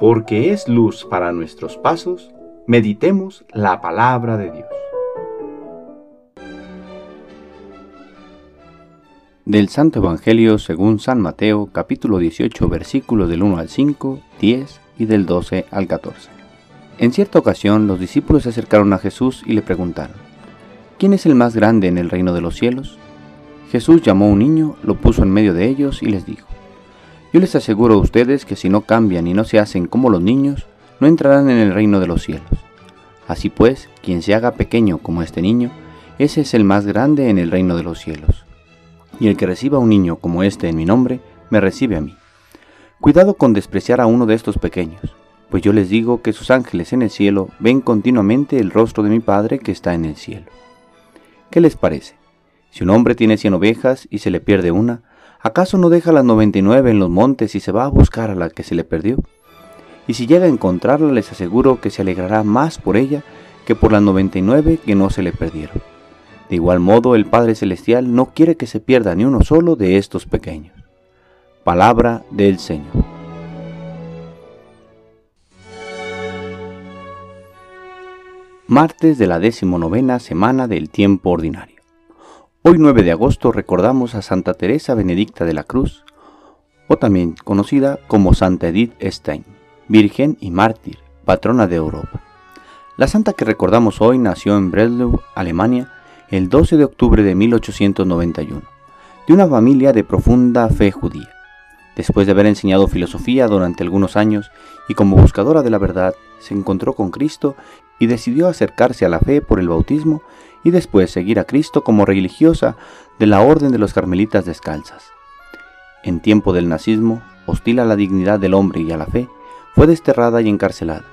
porque es luz para nuestros pasos, meditemos la palabra de Dios. Del Santo Evangelio según San Mateo, capítulo 18, versículos del 1 al 5, 10 y del 12 al 14. En cierta ocasión los discípulos se acercaron a Jesús y le preguntaron, ¿quién es el más grande en el reino de los cielos? Jesús llamó a un niño, lo puso en medio de ellos y les dijo, yo les aseguro a ustedes que si no cambian y no se hacen como los niños, no entrarán en el reino de los cielos. Así pues, quien se haga pequeño como este niño, ese es el más grande en el reino de los cielos. Y el que reciba a un niño como este en mi nombre, me recibe a mí. Cuidado con despreciar a uno de estos pequeños, pues yo les digo que sus ángeles en el cielo ven continuamente el rostro de mi Padre que está en el cielo. ¿Qué les parece? Si un hombre tiene cien ovejas y se le pierde una, ¿Acaso no deja las 99 en los montes y se va a buscar a la que se le perdió? Y si llega a encontrarla, les aseguro que se alegrará más por ella que por las 99 que no se le perdieron. De igual modo, el Padre Celestial no quiere que se pierda ni uno solo de estos pequeños. Palabra del Señor. Martes de la decimonovena semana del tiempo ordinario. Hoy 9 de agosto recordamos a Santa Teresa Benedicta de la Cruz, o también conocida como Santa Edith Stein, virgen y mártir, patrona de Europa. La santa que recordamos hoy nació en Breslau, Alemania, el 12 de octubre de 1891, de una familia de profunda fe judía. Después de haber enseñado filosofía durante algunos años y como buscadora de la verdad, se encontró con Cristo y decidió acercarse a la fe por el bautismo y después seguir a Cristo como religiosa de la Orden de los Carmelitas Descalzas. En tiempo del nazismo, hostil a la dignidad del hombre y a la fe, fue desterrada y encarcelada,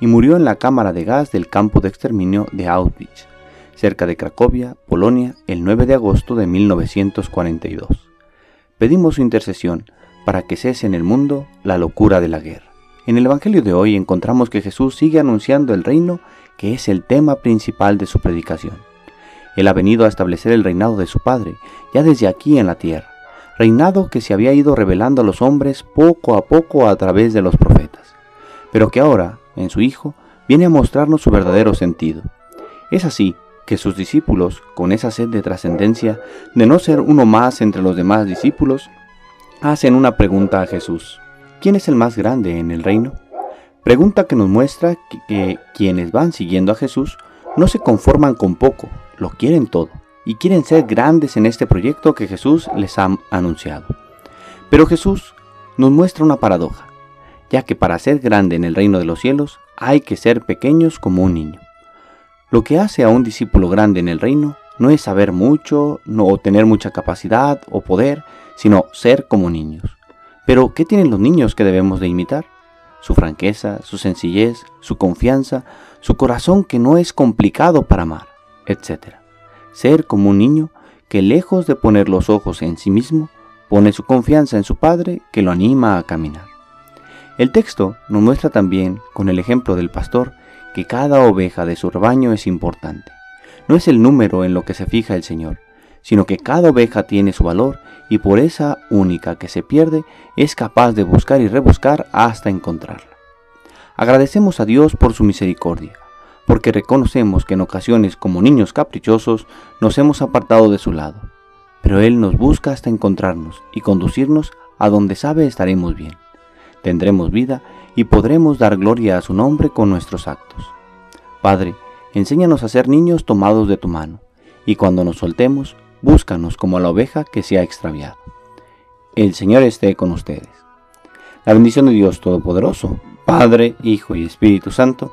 y murió en la cámara de gas del campo de exterminio de Auschwitz, cerca de Cracovia, Polonia, el 9 de agosto de 1942. Pedimos su intercesión para que cese en el mundo la locura de la guerra. En el Evangelio de hoy encontramos que Jesús sigue anunciando el reino que es el tema principal de su predicación. Él ha venido a establecer el reinado de su Padre, ya desde aquí en la tierra, reinado que se había ido revelando a los hombres poco a poco a través de los profetas, pero que ahora, en su Hijo, viene a mostrarnos su verdadero sentido. Es así que sus discípulos, con esa sed de trascendencia, de no ser uno más entre los demás discípulos, hacen una pregunta a Jesús. ¿Quién es el más grande en el reino? Pregunta que nos muestra que, que quienes van siguiendo a Jesús no se conforman con poco, lo quieren todo y quieren ser grandes en este proyecto que Jesús les ha anunciado. Pero Jesús nos muestra una paradoja, ya que para ser grande en el reino de los cielos hay que ser pequeños como un niño. Lo que hace a un discípulo grande en el reino no es saber mucho, no tener mucha capacidad o poder, sino ser como niños. Pero, ¿qué tienen los niños que debemos de imitar? Su franqueza, su sencillez, su confianza, su corazón que no es complicado para amar etc. Ser como un niño que lejos de poner los ojos en sí mismo, pone su confianza en su Padre que lo anima a caminar. El texto nos muestra también, con el ejemplo del pastor, que cada oveja de su rebaño es importante. No es el número en lo que se fija el Señor, sino que cada oveja tiene su valor y por esa única que se pierde es capaz de buscar y rebuscar hasta encontrarla. Agradecemos a Dios por su misericordia, porque reconocemos que en ocasiones como niños caprichosos nos hemos apartado de su lado, pero Él nos busca hasta encontrarnos y conducirnos a donde sabe estaremos bien. Tendremos vida y podremos dar gloria a su nombre con nuestros actos. Padre, enséñanos a ser niños tomados de tu mano, y cuando nos soltemos, búscanos como la oveja que se ha extraviado. El Señor esté con ustedes. La bendición de Dios Todopoderoso, Padre, Hijo y Espíritu Santo,